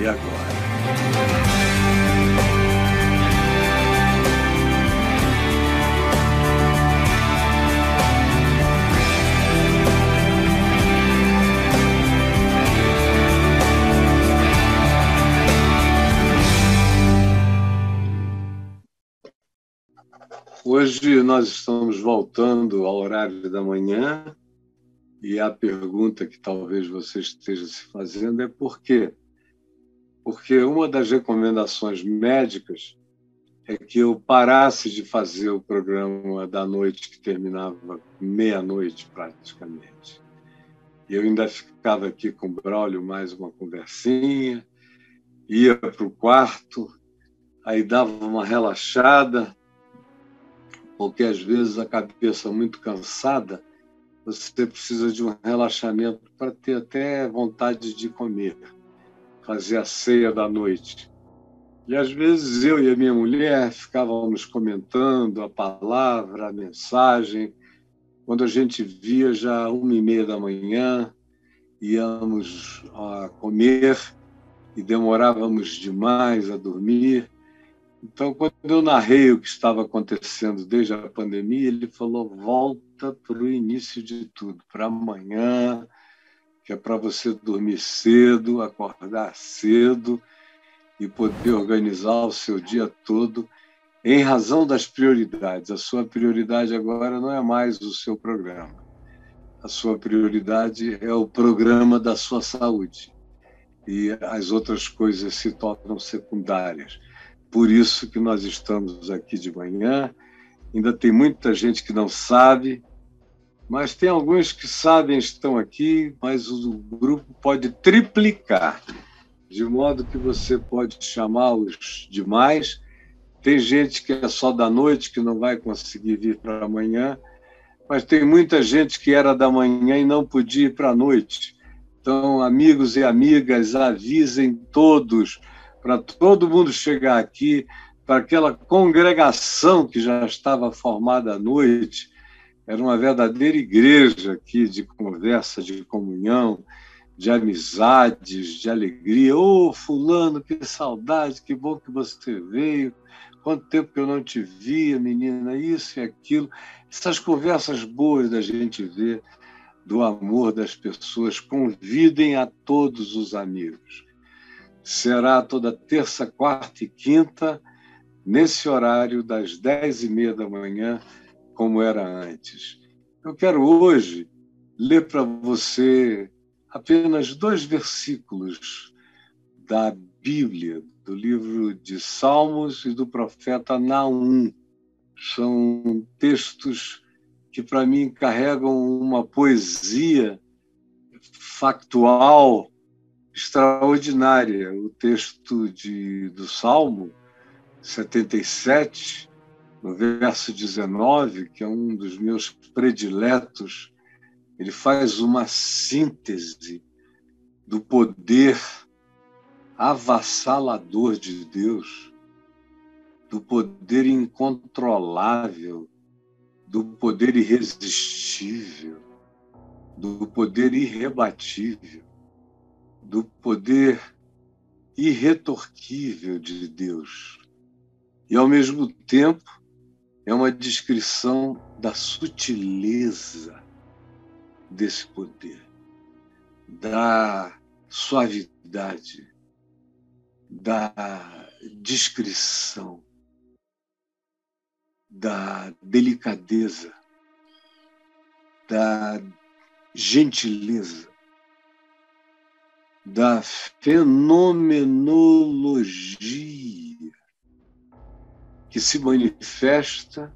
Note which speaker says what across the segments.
Speaker 1: E agora? Hoje nós estamos voltando ao horário da manhã e a pergunta que talvez você esteja se fazendo é por quê? Porque uma das recomendações médicas é que eu parasse de fazer o programa da noite que terminava meia-noite praticamente. E eu ainda ficava aqui com o Braulio mais uma conversinha, ia para o quarto, aí dava uma relaxada, porque às vezes a cabeça muito cansada, você precisa de um relaxamento para ter até vontade de comer, fazer a ceia da noite. E às vezes eu e a minha mulher ficávamos comentando a palavra, a mensagem. Quando a gente via já uma e meia da manhã, íamos a comer e demorávamos demais a dormir. Então, quando eu narrei o que estava acontecendo desde a pandemia, ele falou: volta para o início de tudo, para amanhã, que é para você dormir cedo, acordar cedo e poder organizar o seu dia todo em razão das prioridades. A sua prioridade agora não é mais o seu programa. A sua prioridade é o programa da sua saúde. E as outras coisas se tornam secundárias. Por isso que nós estamos aqui de manhã. Ainda tem muita gente que não sabe, mas tem alguns que sabem estão aqui, mas o grupo pode triplicar, de modo que você pode chamar os demais. Tem gente que é só da noite, que não vai conseguir vir para amanhã, mas tem muita gente que era da manhã e não podia ir para a noite. Então, amigos e amigas, avisem todos para todo mundo chegar aqui, para aquela congregação que já estava formada à noite. Era uma verdadeira igreja aqui de conversa, de comunhão, de amizades, de alegria. Ô, oh, Fulano, que saudade, que bom que você veio. Quanto tempo que eu não te via, menina, isso e aquilo. Essas conversas boas da gente ver do amor das pessoas. Convidem a todos os amigos será toda terça, quarta e quinta, nesse horário das dez e meia da manhã, como era antes. Eu quero hoje ler para você apenas dois versículos da Bíblia, do livro de Salmos e do profeta Naum. São textos que, para mim, carregam uma poesia factual extraordinária. O texto de, do Salmo 77, no verso 19, que é um dos meus prediletos, ele faz uma síntese do poder avassalador de Deus, do poder incontrolável, do poder irresistível, do poder irrebatível do poder irretorquível de Deus. E, ao mesmo tempo, é uma descrição da sutileza desse poder, da suavidade, da discrição, da delicadeza, da gentileza da fenomenologia que se manifesta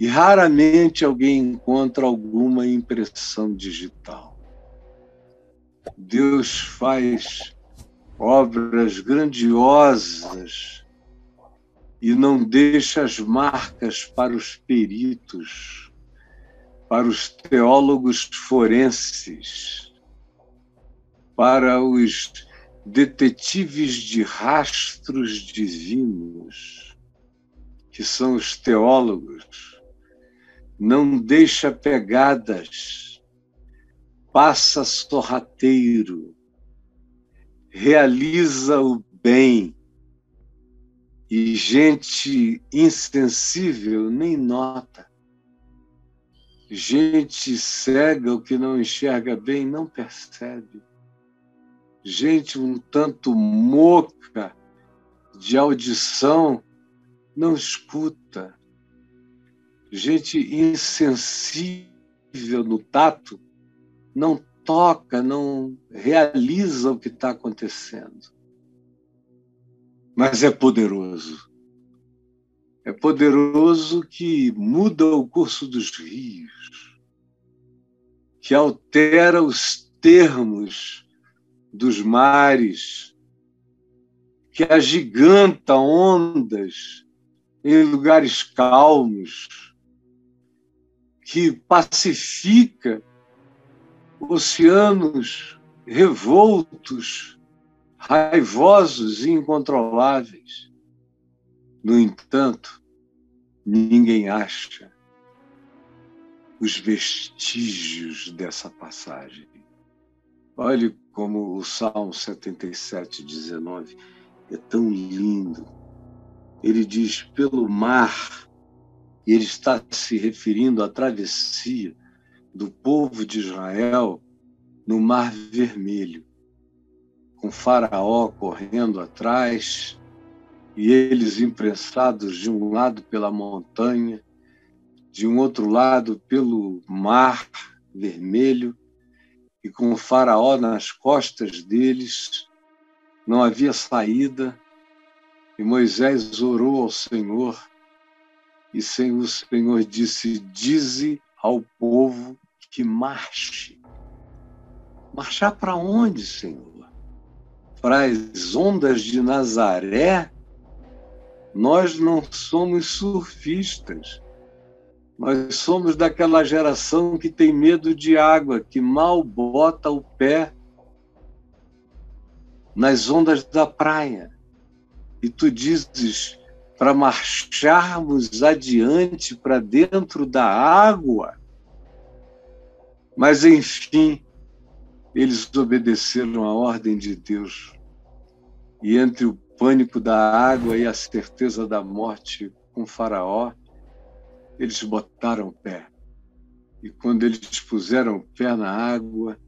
Speaker 1: e raramente alguém encontra alguma impressão digital. Deus faz obras grandiosas e não deixa as marcas para os peritos para os teólogos forenses, para os detetives de rastros divinos, que são os teólogos, não deixa pegadas, passa sorrateiro, realiza o bem e gente insensível nem nota. Gente cega, o que não enxerga bem, não percebe. Gente um tanto moca de audição, não escuta. Gente insensível no tato, não toca, não realiza o que está acontecendo. Mas é poderoso. É poderoso que muda o curso dos rios, que altera os termos dos mares, que agiganta ondas em lugares calmos, que pacifica oceanos revoltos, raivosos e incontroláveis. No entanto, ninguém acha os vestígios dessa passagem. Olhe como o Salmo 77, 19 é tão lindo. Ele diz: pelo mar, e ele está se referindo à travessia do povo de Israel no Mar Vermelho, com Faraó correndo atrás e eles imprensados de um lado pela montanha, de um outro lado pelo Mar Vermelho, e com o Faraó nas costas deles, não havia saída, e Moisés orou ao Senhor, e o Senhor disse: Dize ao povo que marche. Marchar para onde, Senhor? Para as ondas de Nazaré? Nós não somos surfistas. Nós somos daquela geração que tem medo de água, que mal bota o pé nas ondas da praia. E tu dizes para marcharmos adiante para dentro da água. Mas, enfim, eles obedeceram à ordem de Deus. E entre o pânico da água e a certeza da morte com Faraó, eles botaram o pé. E quando eles puseram o pé na água,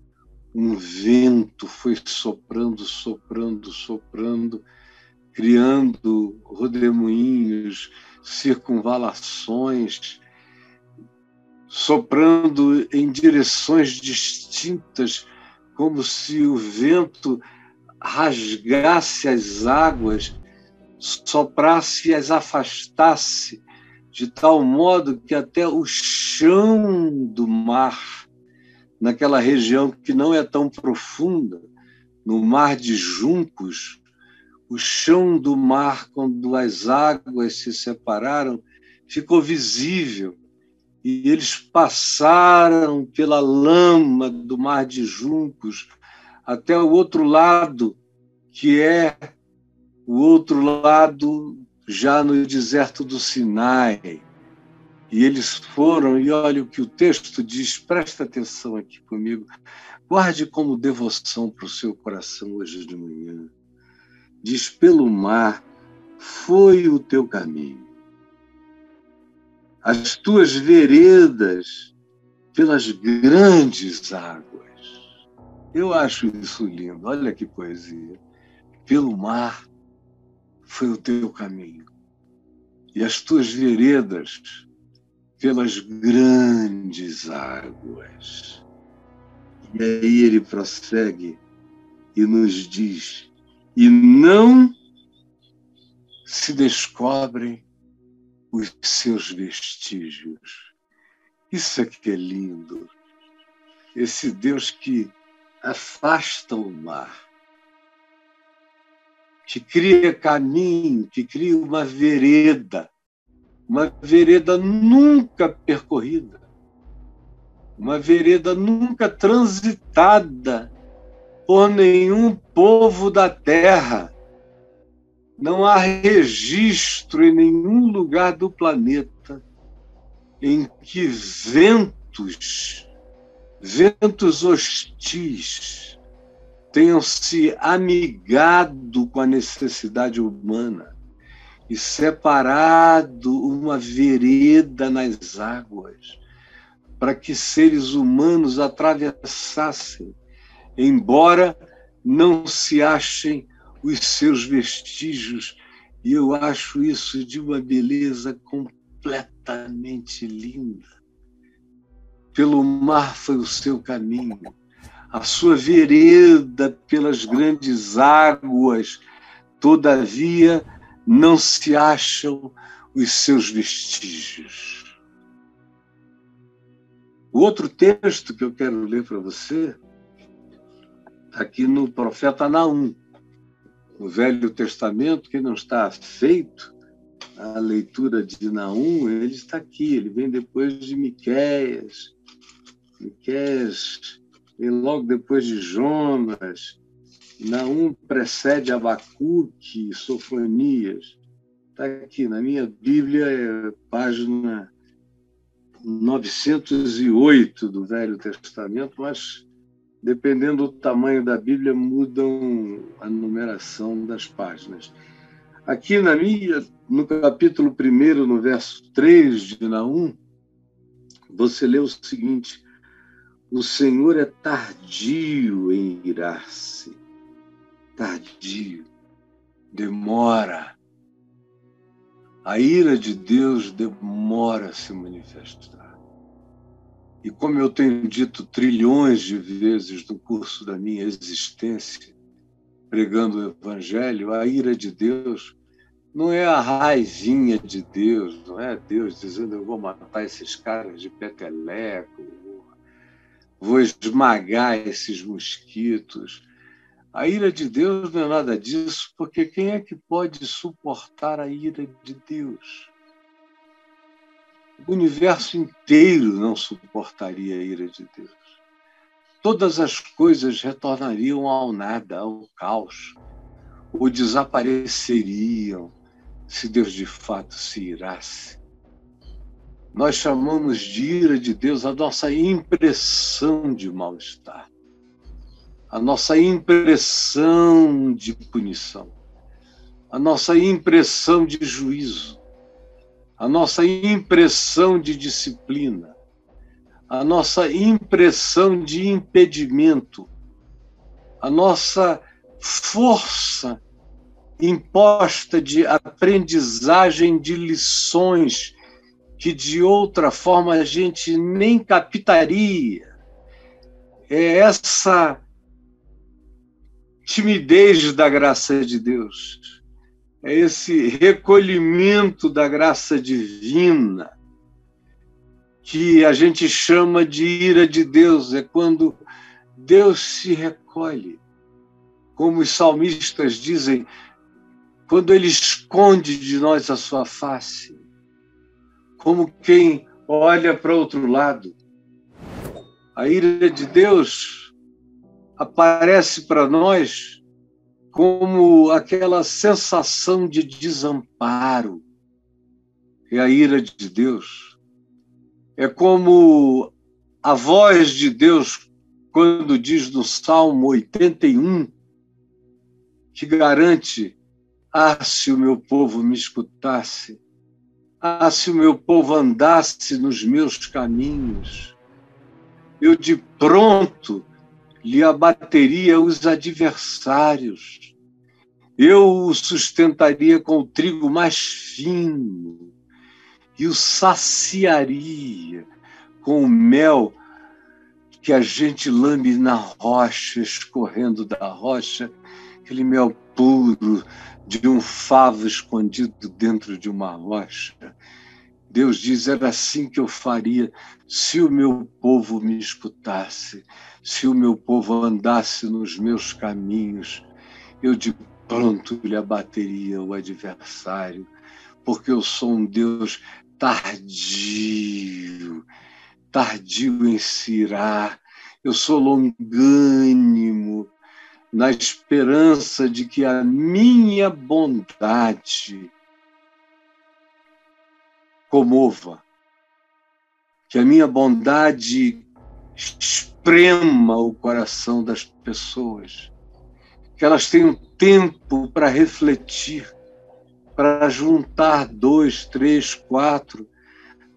Speaker 1: um vento foi soprando, soprando, soprando, criando rodemoinhos, circunvalações, soprando em direções distintas, como se o vento rasgasse as águas, soprasse e as afastasse, de tal modo que até o chão do mar, naquela região que não é tão profunda, no mar de juncos, o chão do mar, quando as águas se separaram, ficou visível. E eles passaram pela lama do mar de juncos até o outro lado, que é o outro lado já no deserto do Sinai. E eles foram, e olha o que o texto diz, presta atenção aqui comigo, guarde como devoção para o seu coração hoje de manhã. Diz: pelo mar foi o teu caminho as tuas veredas pelas grandes águas. Eu acho isso lindo. Olha que poesia. Pelo mar foi o teu caminho, e as tuas veredas pelas grandes águas. E aí ele prossegue e nos diz: e não se descobrem os seus vestígios. Isso é que é lindo. Esse Deus que afasta o mar, que cria caminho, que cria uma vereda, uma vereda nunca percorrida, uma vereda nunca transitada por nenhum povo da terra. Não há registro em nenhum lugar do planeta em que ventos, ventos hostis, tenham se amigado com a necessidade humana e separado uma vereda nas águas para que seres humanos atravessassem, embora não se achem os seus vestígios. E eu acho isso de uma beleza completamente linda. Pelo mar foi o seu caminho, a sua vereda pelas grandes águas, todavia não se acham os seus vestígios. O outro texto que eu quero ler para você, aqui no profeta Naum, no Velho Testamento, que não está feito a leitura de Naum, ele está aqui, ele vem depois de Miquéias, Miquéias logo depois de Jonas, Naum precede Abacuque Sofonias. Está aqui na minha Bíblia, é página 908 do Velho Testamento, mas dependendo do tamanho da Bíblia, mudam a numeração das páginas. Aqui na minha, no capítulo 1, no verso 3 de Naum, você lê o seguinte: O Senhor é tardio em irar-se tardio, demora. A ira de Deus demora a se manifestar. E como eu tenho dito trilhões de vezes no curso da minha existência, pregando o Evangelho, a ira de Deus não é a raivinha de Deus, não é Deus dizendo eu vou matar esses caras de peteleco, vou esmagar esses mosquitos. A ira de Deus não é nada disso, porque quem é que pode suportar a ira de Deus? O universo inteiro não suportaria a ira de Deus. Todas as coisas retornariam ao nada, ao caos, ou desapareceriam se Deus de fato se irasse. Nós chamamos de ira de Deus a nossa impressão de mal-estar a nossa impressão de punição, a nossa impressão de juízo, a nossa impressão de disciplina, a nossa impressão de impedimento, a nossa força imposta de aprendizagem de lições que de outra forma a gente nem captaria. É essa timidez da graça de Deus, é esse recolhimento da graça divina que a gente chama de ira de Deus, é quando Deus se recolhe. Como os salmistas dizem, quando ele esconde de nós a sua face, como quem olha para outro lado. A ira de Deus aparece para nós como aquela sensação de desamparo. É a ira de Deus. É como a voz de Deus quando diz no Salmo 81 que garante: Ah, se o meu povo me escutasse, ah, se o meu povo andasse nos meus caminhos, eu de pronto lhe abateria os adversários. Eu o sustentaria com o trigo mais fino e o saciaria com o mel que a gente lambe na rocha, escorrendo da rocha, aquele mel puro de um favo escondido dentro de uma rocha. Deus diz: era assim que eu faria se o meu povo me escutasse, se o meu povo andasse nos meus caminhos, eu de pronto lhe abateria o adversário, porque eu sou um Deus tardio, tardio em se irar, eu sou longânimo, na esperança de que a minha bondade comova, que a minha bondade esprema o coração das pessoas, que elas tenham tempo para refletir, para juntar dois, três, quatro,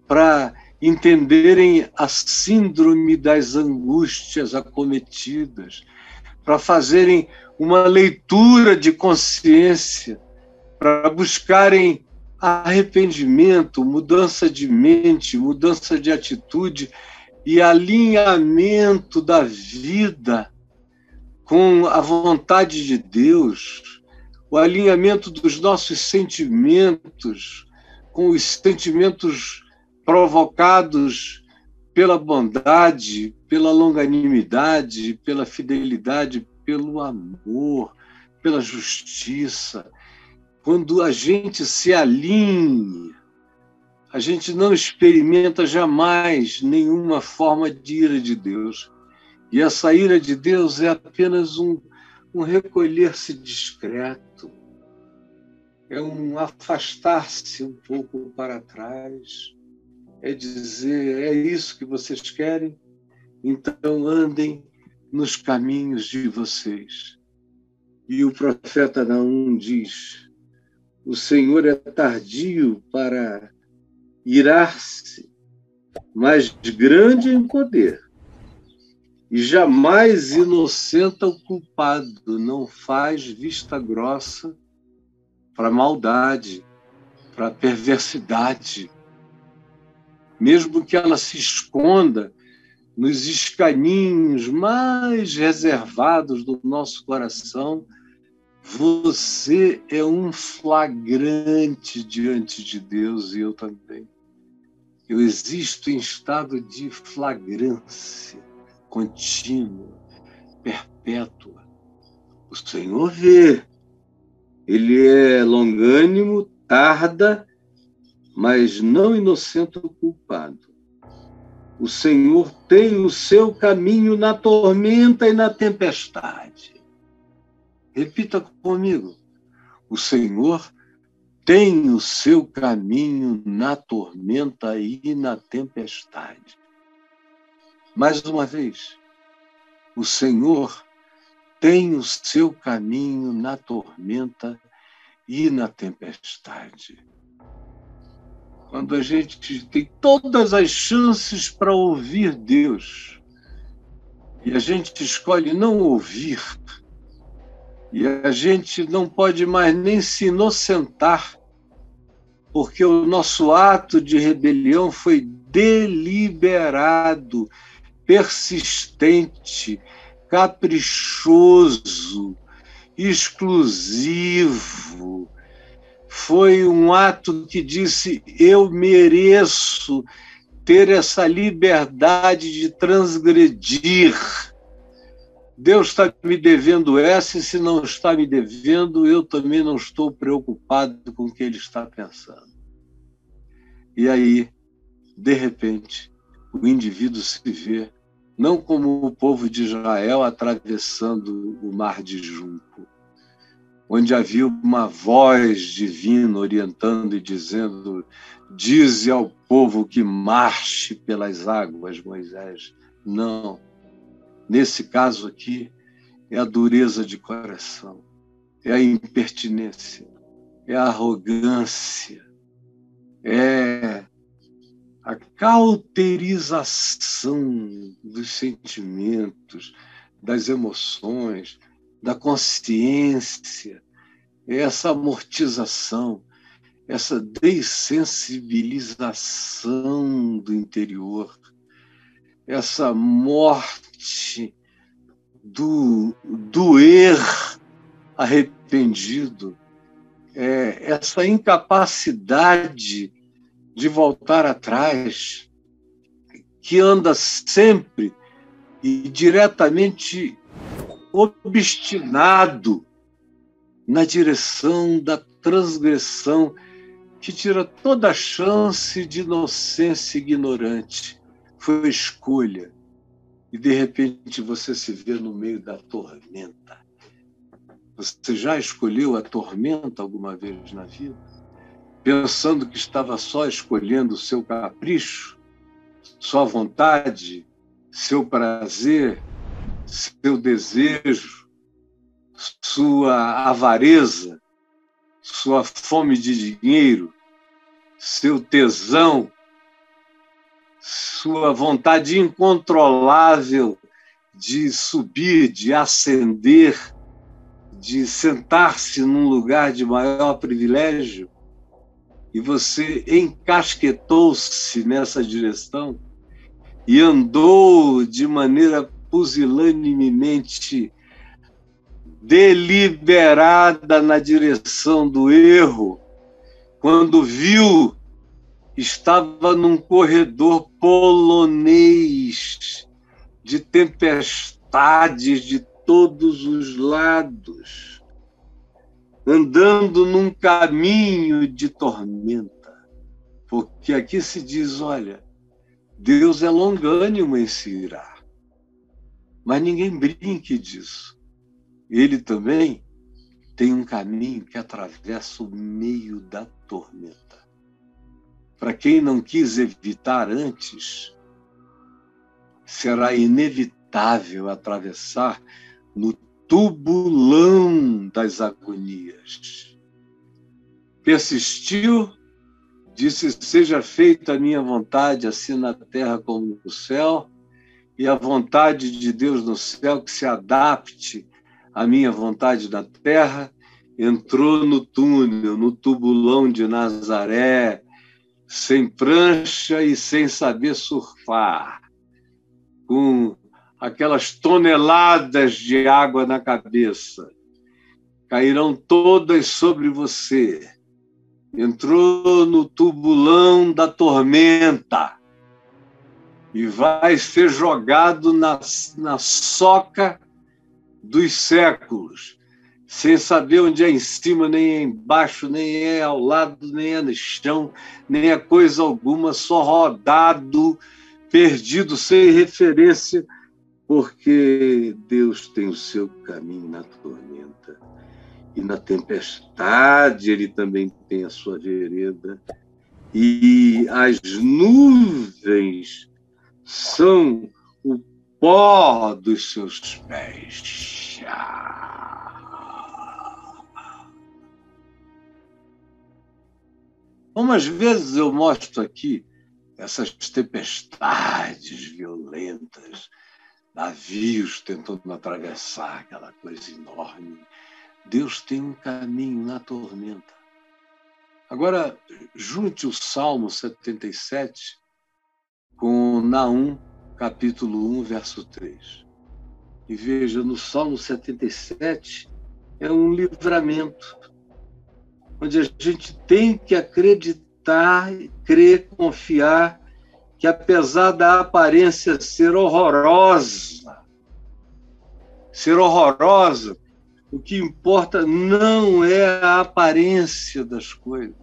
Speaker 1: para entenderem a síndrome das angústias acometidas, para fazerem uma leitura de consciência, para buscarem arrependimento, mudança de mente, mudança de atitude e alinhamento da vida com a vontade de Deus, o alinhamento dos nossos sentimentos com os sentimentos provocados pela bondade, pela longanimidade, pela fidelidade, pelo amor, pela justiça. Quando a gente se alinha, a gente não experimenta jamais nenhuma forma de ira de Deus. E essa ira de Deus é apenas um, um recolher-se discreto, é um afastar-se um pouco para trás, é dizer: é isso que vocês querem? Então andem nos caminhos de vocês. E o profeta Naum diz: o Senhor é tardio para irar-se, mas grande em poder. E jamais inocenta o culpado, não faz vista grossa para maldade, para perversidade mesmo que ela se esconda nos escaninhos mais reservados do nosso coração, você é um flagrante diante de Deus e eu também. Eu existo em estado de flagrância contínua, perpétua. O Senhor vê. Ele é longânimo, tarda mas não inocenta o culpado. O Senhor tem o seu caminho na tormenta e na tempestade. Repita comigo. O Senhor tem o seu caminho na tormenta e na tempestade. Mais uma vez, o Senhor tem o seu caminho na tormenta e na tempestade quando a gente tem todas as chances para ouvir Deus. E a gente escolhe não ouvir, e a gente não pode mais nem se inocentar, porque o nosso ato de rebelião foi deliberado, persistente, caprichoso, exclusivo, foi um ato que disse: eu mereço ter essa liberdade de transgredir. Deus está me devendo essa, e se não está me devendo, eu também não estou preocupado com o que ele está pensando. E aí, de repente, o indivíduo se vê não como o povo de Israel atravessando o mar de junco, onde havia uma voz divina orientando e dizendo: Dize ao povo que marche pelas águas, Moisés. Não. Nesse caso aqui, é a dureza de coração, é a impertinência, é a arrogância, é a cauterização dos sentimentos, das emoções, da consciência, essa amortização, essa dessensibilização do interior, essa morte do doer arrependido, é, essa incapacidade de voltar atrás, que anda sempre e diretamente obstinado na direção da transgressão que tira toda a chance de inocência ignorante. Foi escolha. E de repente você se vê no meio da tormenta. Você já escolheu a tormenta alguma vez na vida? Pensando que estava só escolhendo o seu capricho, sua vontade, seu prazer, seu desejo, sua avareza, sua fome de dinheiro, seu tesão, sua vontade incontrolável de subir, de ascender, de sentar-se num lugar de maior privilégio, e você encasquetou-se nessa direção e andou de maneira pusilanemente deliberada na direção do erro, quando viu estava num corredor polonês de tempestades de todos os lados, andando num caminho de tormenta. Porque aqui se diz: olha, Deus é longânimo em se irar. Mas ninguém brinque disso. Ele também tem um caminho que atravessa o meio da tormenta. Para quem não quis evitar antes, será inevitável atravessar no tubulão das agonias. Persistiu, disse: Seja feita a minha vontade, assim na terra como no céu, e a vontade de Deus no céu que se adapte à minha vontade na terra. Entrou no túnel, no tubulão de Nazaré, sem prancha e sem saber surfar, com aquelas toneladas de água na cabeça. Cairão todas sobre você. Entrou no tubulão da tormenta e vai ser jogado na, na soca dos séculos sem saber onde é em cima, nem é embaixo, nem é ao lado, nem é no chão, nem é coisa alguma, só rodado, perdido, sem referência, porque Deus tem o seu caminho na tormenta. E na tempestade ele também tem a sua vereda. E as nuvens são o pó dos seus pés. Umas vezes eu mostro aqui essas tempestades violentas, navios tentando atravessar aquela coisa enorme. Deus tem um caminho na tormenta. Agora, junte o Salmo 77 com Naum, capítulo 1, verso 3. E veja, no Salmo 77 é um livramento onde a gente tem que acreditar, crer, confiar que apesar da aparência ser horrorosa, ser horrorosa, o que importa não é a aparência das coisas.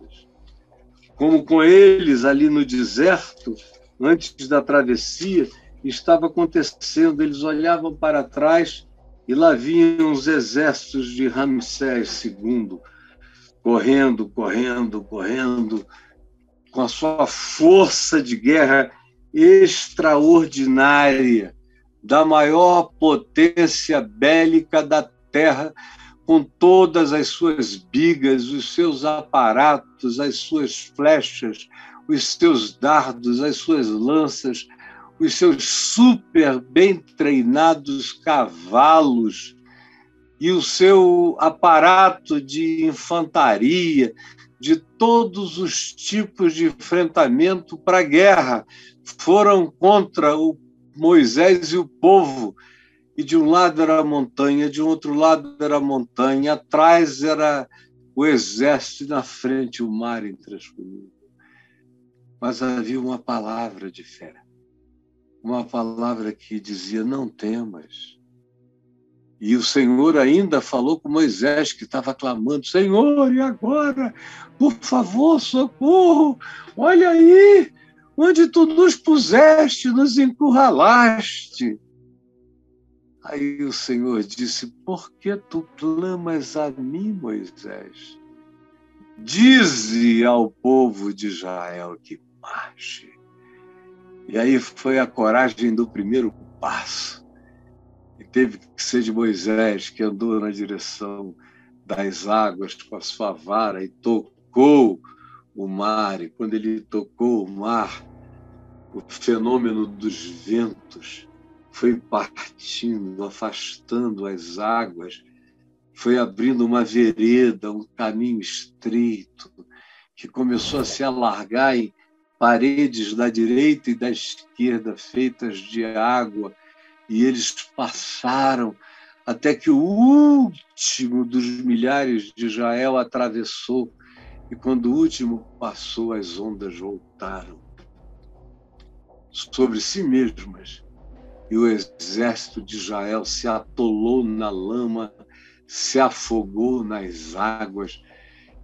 Speaker 1: Como com eles ali no deserto, antes da travessia, estava acontecendo, eles olhavam para trás e lá vinham os exércitos de Ramsés II, correndo, correndo, correndo, com a sua força de guerra extraordinária, da maior potência bélica da Terra, com todas as suas bigas, os seus aparatos, as suas flechas, os seus dardos, as suas lanças, os seus super bem treinados cavalos, e o seu aparato de infantaria, de todos os tipos de enfrentamento para a guerra, foram contra o Moisés e o povo. E de um lado era a montanha, de um outro lado era a montanha, atrás era o exército, e na frente o mar intransponível. Mas havia uma palavra de fé, uma palavra que dizia: não temas e o Senhor ainda falou com Moisés, que estava clamando: Senhor, e agora? Por favor, socorro! Olha aí, onde tu nos puseste, nos encurralaste. Aí o Senhor disse: Por que tu clamas a mim, Moisés? Dize ao povo de Israel que marche. E aí foi a coragem do primeiro passo teve que ser de Moisés, que andou na direção das águas com a sua vara e tocou o mar. E quando ele tocou o mar, o fenômeno dos ventos foi partindo, afastando as águas, foi abrindo uma vereda, um caminho estreito, que começou a se alargar paredes da direita e da esquerda feitas de água, e eles passaram até que o último dos milhares de Israel atravessou, e quando o último passou, as ondas voltaram sobre si mesmas, e o exército de Israel se atolou na lama, se afogou nas águas,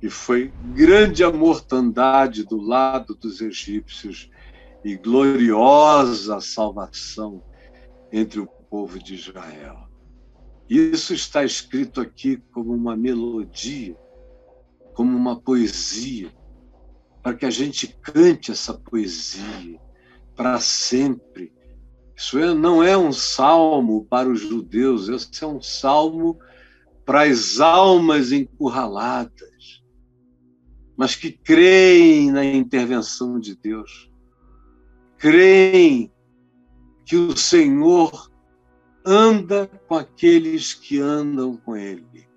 Speaker 1: e foi grande a mortandade do lado dos egípcios e gloriosa salvação entre o povo de Israel. Isso está escrito aqui como uma melodia, como uma poesia, para que a gente cante essa poesia para sempre. Isso é, não é um salmo para os judeus, isso é um salmo para as almas encurraladas, mas que creem na intervenção de Deus, creem que o Senhor anda com aqueles que andam com Ele.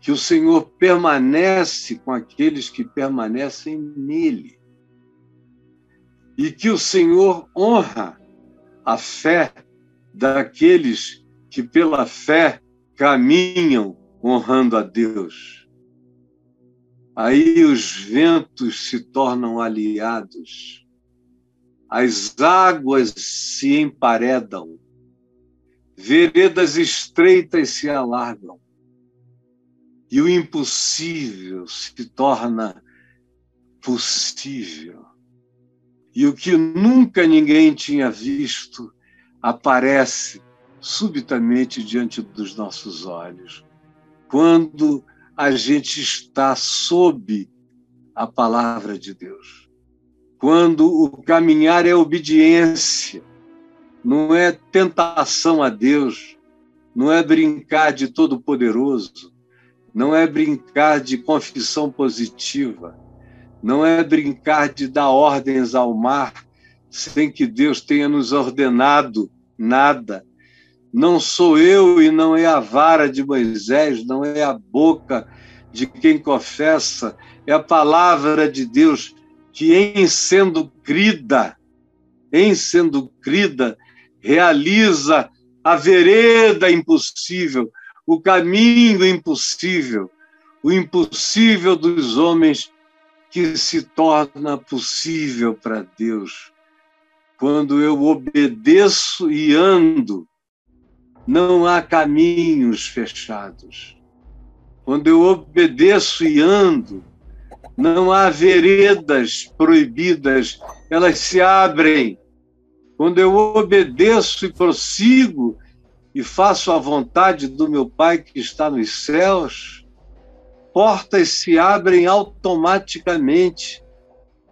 Speaker 1: Que o Senhor permanece com aqueles que permanecem nele. E que o Senhor honra a fé daqueles que pela fé caminham honrando a Deus. Aí os ventos se tornam aliados, as águas se emparedam, veredas estreitas se alargam e o impossível se torna possível. E o que nunca ninguém tinha visto aparece subitamente diante dos nossos olhos. Quando a gente está sob a palavra de Deus. Quando o caminhar é obediência não é tentação a Deus, não é brincar de todo-poderoso, não é brincar de confissão positiva, não é brincar de dar ordens ao mar sem que Deus tenha nos ordenado nada. Não sou eu e não é a vara de Moisés, não é a boca de quem confessa, é a palavra de Deus que, em sendo crida, em sendo crida, realiza a vereda impossível, o caminho impossível, o impossível dos homens que se torna possível para Deus. Quando eu obedeço e ando, não há caminhos fechados. Quando eu obedeço e ando, não há veredas proibidas, elas se abrem quando eu obedeço e prossigo e faço a vontade do meu Pai que está nos céus, portas se abrem automaticamente,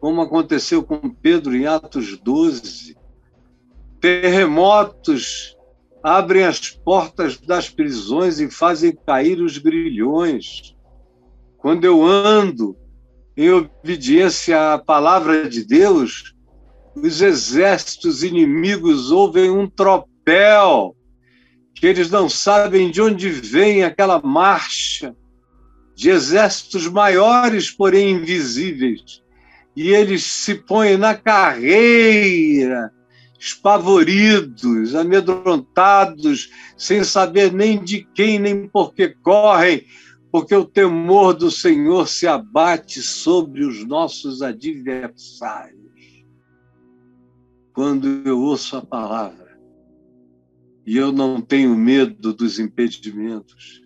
Speaker 1: como aconteceu com Pedro em Atos 12. Terremotos abrem as portas das prisões e fazem cair os grilhões. Quando eu ando em obediência à palavra de Deus, os exércitos inimigos ouvem um tropel, que eles não sabem de onde vem aquela marcha de exércitos maiores, porém invisíveis. E eles se põem na carreira, espavoridos, amedrontados, sem saber nem de quem nem por que correm, porque o temor do Senhor se abate sobre os nossos adversários quando eu ouço a palavra e eu não tenho medo dos impedimentos,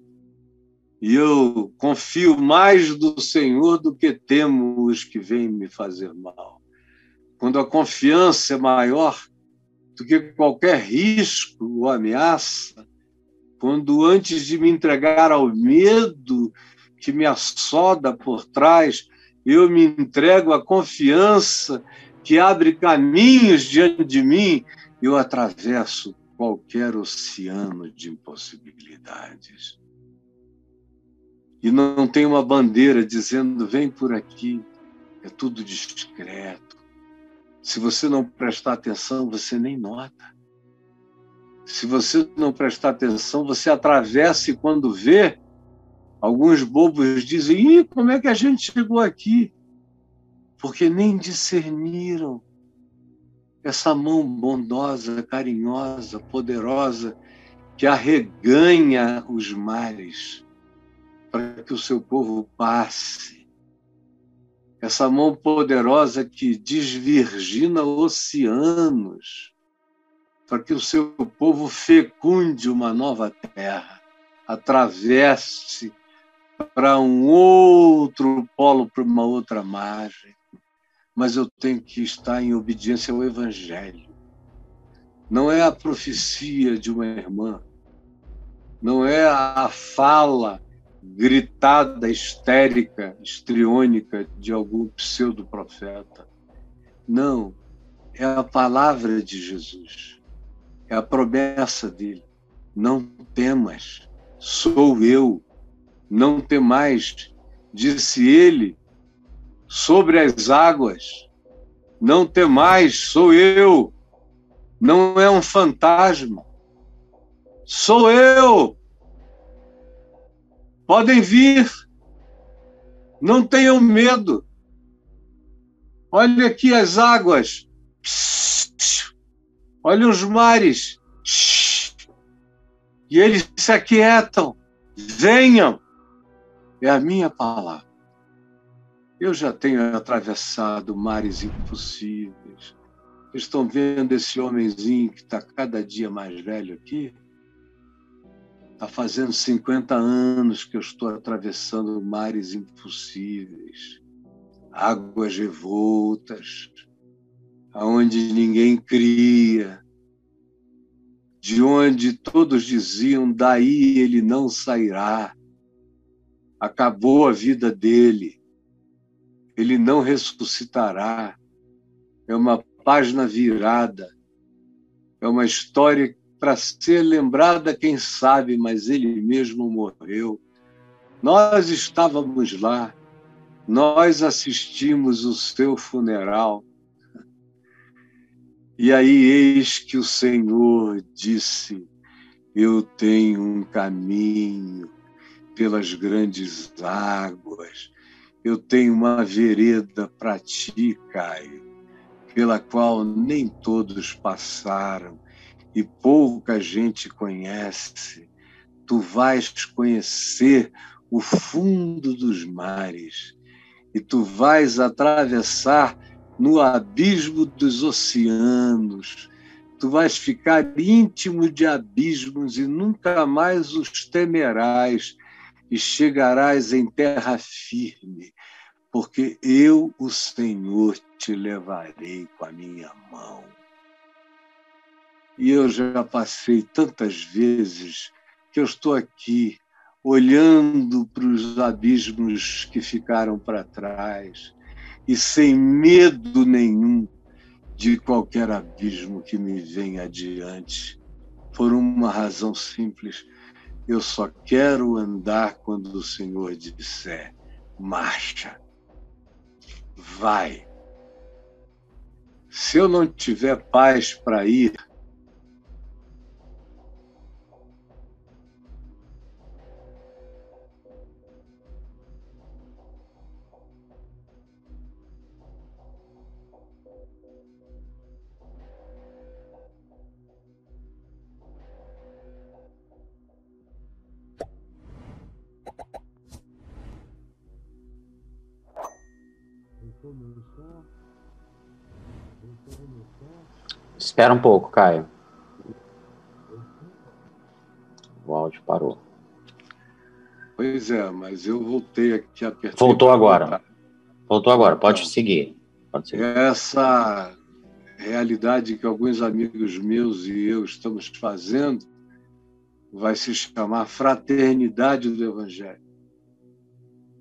Speaker 1: e eu confio mais do Senhor do que temo os que vêm me fazer mal. Quando a confiança é maior do que qualquer risco ou ameaça, quando antes de me entregar ao medo que me assoda por trás, eu me entrego à confiança que abre caminhos diante de mim, eu atravesso qualquer oceano de impossibilidades. E não tem uma bandeira dizendo: vem por aqui, é tudo discreto. Se você não prestar atenção, você nem nota. Se você não prestar atenção, você atravessa e quando vê, alguns bobos dizem: Ih, como é que a gente chegou aqui? Porque nem discerniram essa mão bondosa, carinhosa, poderosa, que arreganha os mares para que o seu povo passe. Essa mão poderosa que desvirgina oceanos para que o seu povo fecunde uma nova terra, atravesse para um outro polo, para uma outra margem mas eu tenho que estar em obediência ao Evangelho. Não é a profecia de uma irmã, não é a fala gritada, histérica, estriônica de algum pseudo-profeta. Não, é a palavra de Jesus, é a promessa dele. Não temas, sou eu, não temais, disse ele sobre as águas. Não temais, sou eu. Não é um fantasma. Sou eu. Podem vir. Não tenham medo. Olha aqui as águas. Olha os mares. E eles se aquietam. Venham. É a minha palavra. Eu já tenho atravessado mares impossíveis. Estão vendo esse homenzinho que está cada dia mais velho aqui? Está fazendo 50 anos que eu estou atravessando mares impossíveis, águas revoltas, aonde ninguém cria, de onde todos diziam: daí ele não sairá. Acabou a vida dele ele não ressuscitará. É uma página virada. É uma história para ser lembrada, quem sabe, mas ele mesmo morreu. Nós estávamos lá, nós assistimos o seu funeral. E aí, eis que o Senhor disse: Eu tenho um caminho pelas grandes águas, eu tenho uma vereda para ti, Caio, pela qual nem todos passaram e pouca gente conhece. Tu vais conhecer o fundo dos mares e tu vais atravessar no abismo dos oceanos. Tu vais ficar íntimo de abismos e nunca mais os temerás e chegarás em terra firme, porque eu, o Senhor, te levarei com a minha mão. E eu já passei tantas vezes que eu estou aqui olhando para os abismos que ficaram para trás e sem medo nenhum de qualquer abismo que me venha adiante, por uma razão simples eu só quero andar quando o Senhor disser: marcha, vai. Se eu não tiver paz para ir,
Speaker 2: Espera um pouco, Caio. O áudio parou.
Speaker 1: Pois é, mas eu voltei aqui a
Speaker 2: Voltou agora. Voltou agora, pode então, seguir. Pode seguir.
Speaker 1: Essa realidade que alguns amigos meus e eu estamos fazendo vai se chamar Fraternidade do Evangelho.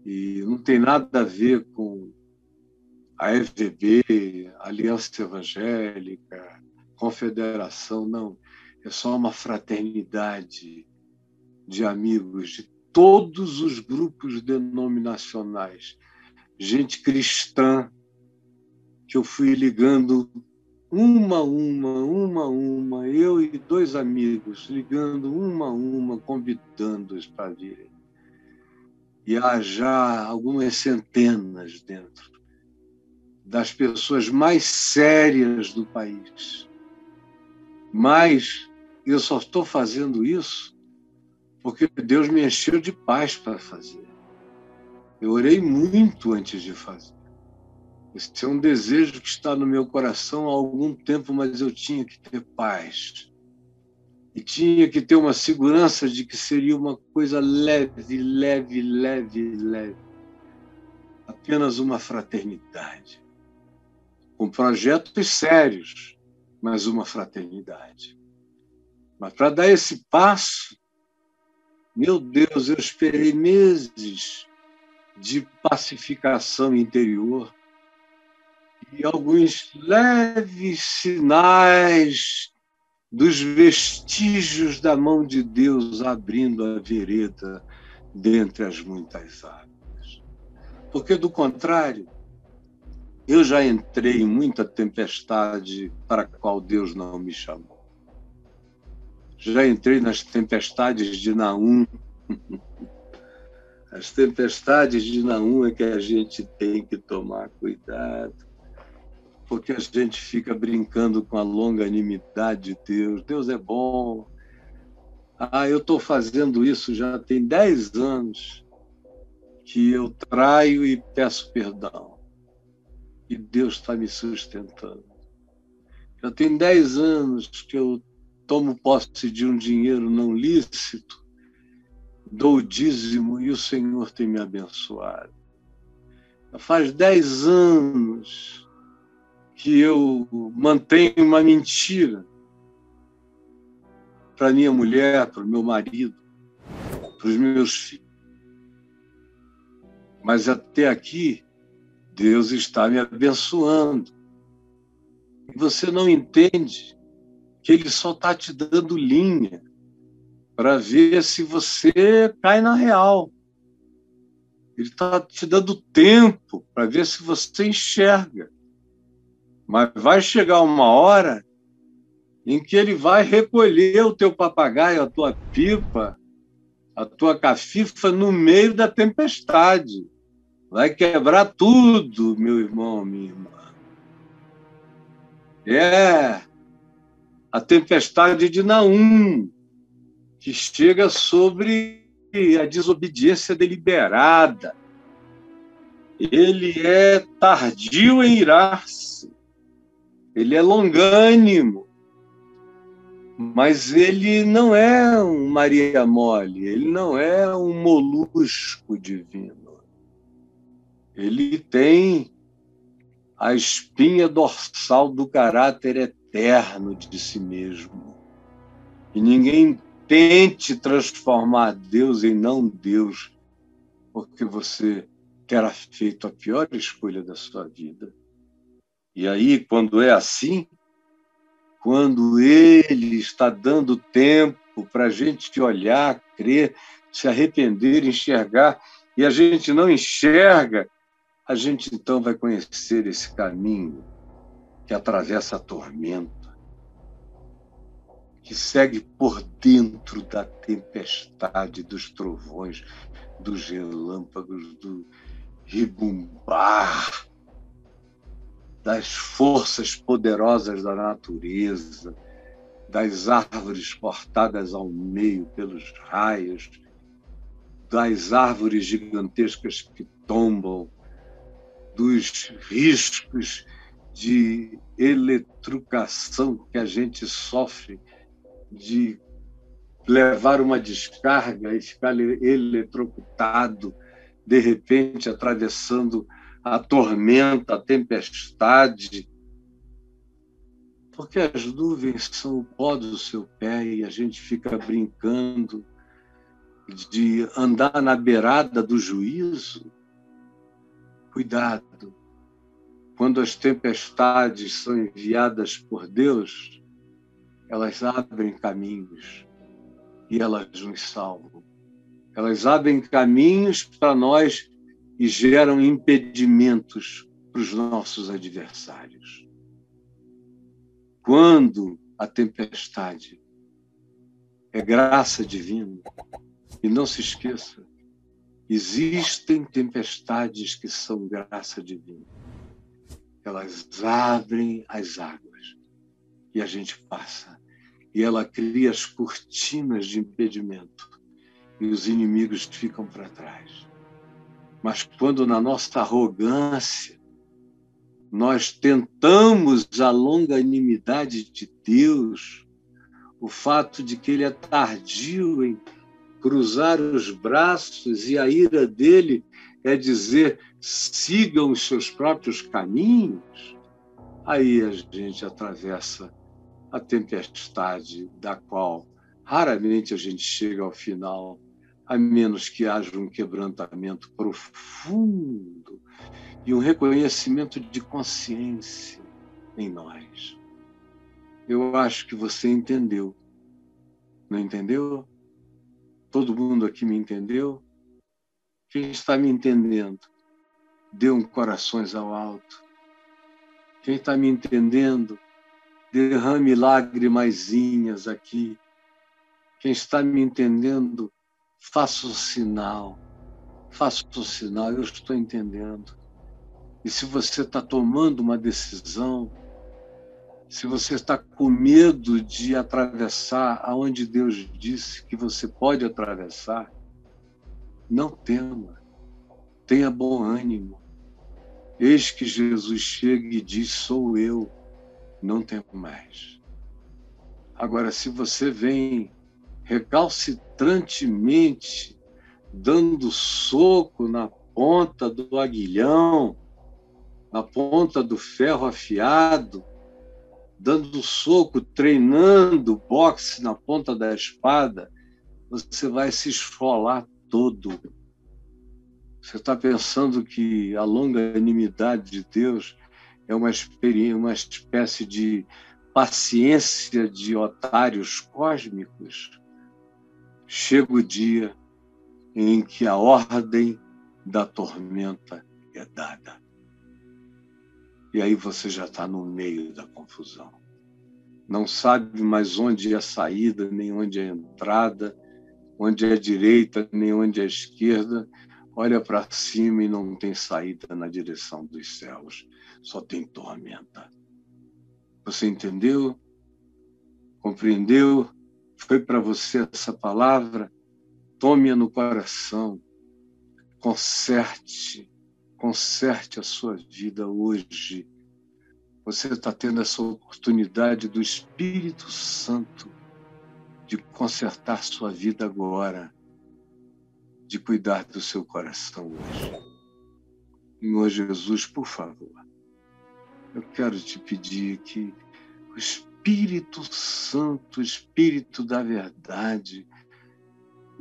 Speaker 1: E não tem nada a ver com a FVB, Aliança Evangélica, confederação, não. é só uma fraternidade de amigos de todos os grupos denominacionais, gente cristã que eu fui ligando uma a uma, uma a uma, eu e dois amigos, ligando uma a uma, convidando-os para virem. E há já algumas centenas dentro das pessoas mais sérias do país. Mas eu só estou fazendo isso porque Deus me encheu de paz para fazer. Eu orei muito antes de fazer. Esse é um desejo que está no meu coração há algum tempo, mas eu tinha que ter paz. E tinha que ter uma segurança de que seria uma coisa leve, leve, leve, leve. Apenas uma fraternidade. Com projetos sérios, mas uma fraternidade. Mas para dar esse passo, meu Deus, eu esperei meses de pacificação interior e alguns leves sinais dos vestígios da mão de Deus abrindo a vereda dentre as muitas águas. Porque, do contrário, eu já entrei em muita tempestade para a qual Deus não me chamou. Já entrei nas tempestades de Naum. As tempestades de Naum é que a gente tem que tomar cuidado porque a gente fica brincando com a longanimidade de Deus. Deus é bom. Ah, eu estou fazendo isso já tem dez anos que eu traio e peço perdão. E Deus está me sustentando. Já tem dez anos que eu tomo posse de um dinheiro não lícito, dou o dízimo e o Senhor tem me abençoado. Faz dez anos que eu mantenho uma mentira para minha mulher, para o meu marido, para os meus filhos. Mas até aqui, Deus está me abençoando. E você não entende que Ele só está te dando linha para ver se você cai na real. Ele está te dando tempo para ver se você enxerga. Mas vai chegar uma hora em que ele vai recolher o teu papagaio, a tua pipa, a tua cafifa no meio da tempestade. Vai quebrar tudo, meu irmão, minha irmã. É a tempestade de Naum, que chega sobre a desobediência deliberada. Ele é tardio em irar-se ele é longânimo, mas ele não é um Maria Mole, ele não é um molusco divino. Ele tem a espinha dorsal do caráter eterno de si mesmo. E ninguém tente transformar Deus em não Deus, porque você terá feito a pior escolha da sua vida. E aí, quando é assim, quando ele está dando tempo para a gente olhar, crer, se arrepender, enxergar, e a gente não enxerga, a gente então vai conhecer esse caminho que atravessa a tormenta, que segue por dentro da tempestade, dos trovões, dos relâmpagos, do ribumbar das forças poderosas da natureza, das árvores cortadas ao meio pelos raios, das árvores gigantescas que tombam, dos riscos de eletrocução que a gente sofre, de levar uma descarga e ficar eletrocutado, de repente atravessando a tormenta, a tempestade, porque as nuvens são o pó do seu pé e a gente fica brincando de andar na beirada do juízo. Cuidado, quando as tempestades são enviadas por Deus, elas abrem caminhos e elas nos salvam. Elas abrem caminhos para nós e geram impedimentos para os nossos adversários. Quando a tempestade é graça divina, e não se esqueça, existem tempestades que são graça divina. Elas abrem as águas e a gente passa. E ela cria as cortinas de impedimento e os inimigos ficam para trás. Mas quando na nossa arrogância nós tentamos a longanimidade de Deus, o fato de que ele é tardio em cruzar os braços e a ira dele é dizer sigam os seus próprios caminhos, aí a gente atravessa a tempestade da qual raramente a gente chega ao final, a menos que haja um quebrantamento profundo e um reconhecimento de consciência em nós. Eu acho que você entendeu. Não entendeu? Todo mundo aqui me entendeu? Quem está me entendendo? Dê um corações ao alto. Quem está me entendendo? Derrame lágrimazinhas aqui. Quem está me entendendo, faça o sinal. Faça o sinal, eu estou entendendo. E se você está tomando uma decisão, se você está com medo de atravessar aonde Deus disse que você pode atravessar, não tema, tenha bom ânimo. Eis que Jesus chega e diz: Sou eu, não temo mais. Agora, se você vem recalcitrantemente dando soco na ponta do aguilhão, na ponta do ferro afiado, dando soco, treinando boxe na ponta da espada, você vai se esfolar todo. Você está pensando que a longanimidade de Deus é uma, experiência, uma espécie de paciência de otários cósmicos? Chega o dia em que a ordem da tormenta é dada. E aí você já está no meio da confusão. Não sabe mais onde é a saída, nem onde é a entrada, onde é a direita, nem onde é a esquerda. Olha para cima e não tem saída na direção dos céus, só tem tormenta. Você entendeu? Compreendeu? Foi para você essa palavra? Tome-a no coração. Conserte conserte a sua vida hoje. Você está tendo essa oportunidade do Espírito Santo de consertar sua vida agora, de cuidar do seu coração hoje. Senhor Jesus, por favor, eu quero te pedir que o Espírito Santo, Espírito da verdade,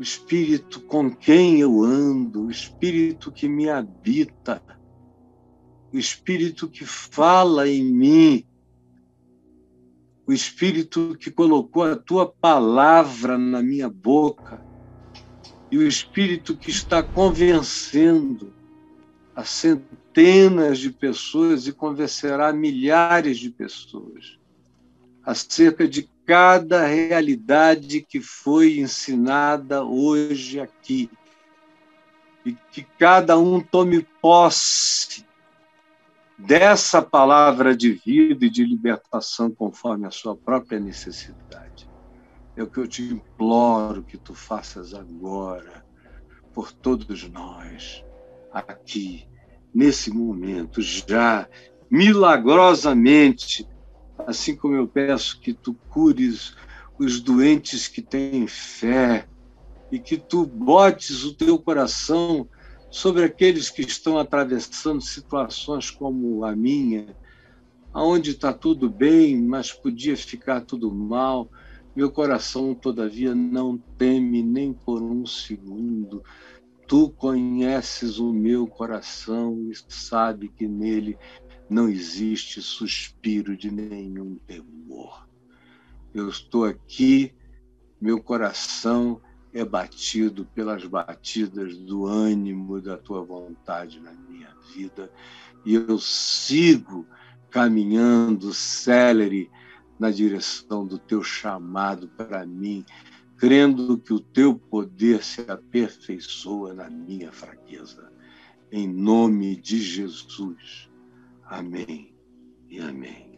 Speaker 1: o Espírito com quem eu ando, o Espírito que me habita, o Espírito que fala em mim, o Espírito que colocou a tua palavra na minha boca, e o Espírito que está convencendo a centenas de pessoas e convencerá milhares de pessoas acerca de cada realidade que foi ensinada hoje aqui. E que cada um tome posse dessa palavra de vida e de libertação conforme a sua própria necessidade. É o que eu te imploro que tu faças agora por todos nós, aqui, nesse momento, já milagrosamente assim como eu peço que tu cures os doentes que têm fé e que tu botes o teu coração sobre aqueles que estão atravessando situações como a minha, aonde está tudo bem, mas podia ficar tudo mal. Meu coração, todavia, não teme nem por um segundo. Tu conheces o meu coração e sabe que nele não existe suspiro de nenhum temor. Eu estou aqui, meu coração é batido pelas batidas do ânimo da tua vontade na minha vida e eu sigo caminhando célere na direção do teu chamado para mim, crendo que o teu poder se aperfeiçoa na minha fraqueza. Em nome de Jesus. Amém e amém.